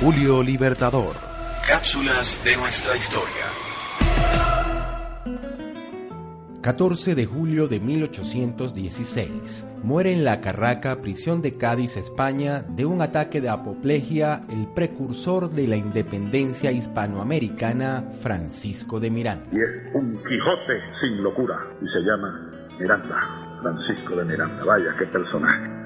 Julio Libertador. Cápsulas de nuestra historia. 14 de julio de 1816. Muere en la Carraca, prisión de Cádiz, España, de un ataque de apoplejía el precursor de la independencia hispanoamericana, Francisco de Miranda. Y es un Quijote sin locura y se llama Miranda, Francisco de Miranda. Vaya, qué personaje.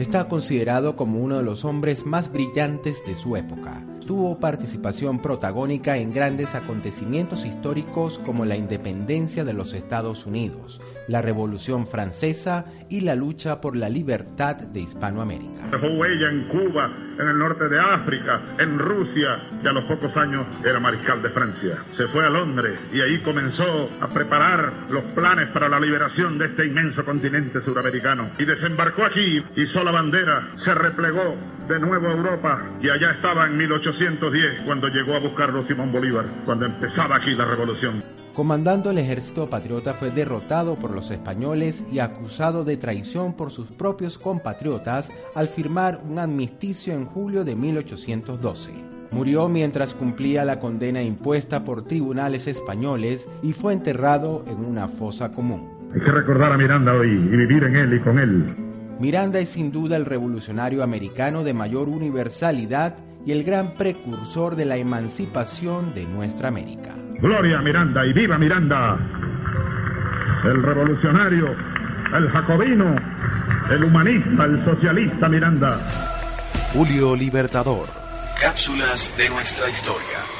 Está considerado como uno de los hombres más brillantes de su época. Tuvo participación protagónica en grandes acontecimientos históricos como la independencia de los Estados Unidos, la Revolución Francesa y la lucha por la libertad de Hispanoamérica. Dejó huella en Cuba, en el norte de África, en Rusia y a los pocos años era mariscal de Francia. Se fue a Londres y ahí comenzó a preparar los planes para la liberación de este inmenso continente suramericano. Y desembarcó aquí, hizo la bandera, se replegó de nuevo a Europa y allá estaba en 1810 cuando llegó a buscarlo Simón Bolívar, cuando empezaba aquí la revolución. Comandando el ejército patriota fue derrotado por los españoles y acusado de traición por sus propios compatriotas al firmar un amnisticio en julio de 1812. Murió mientras cumplía la condena impuesta por tribunales españoles y fue enterrado en una fosa común. Hay que recordar a Miranda hoy y vivir en él y con él. Miranda es sin duda el revolucionario americano de mayor universalidad y el gran precursor de la emancipación de nuestra América. Gloria a Miranda y viva Miranda. El revolucionario, el jacobino, el humanista, el socialista Miranda. Julio Libertador. Cápsulas de nuestra historia.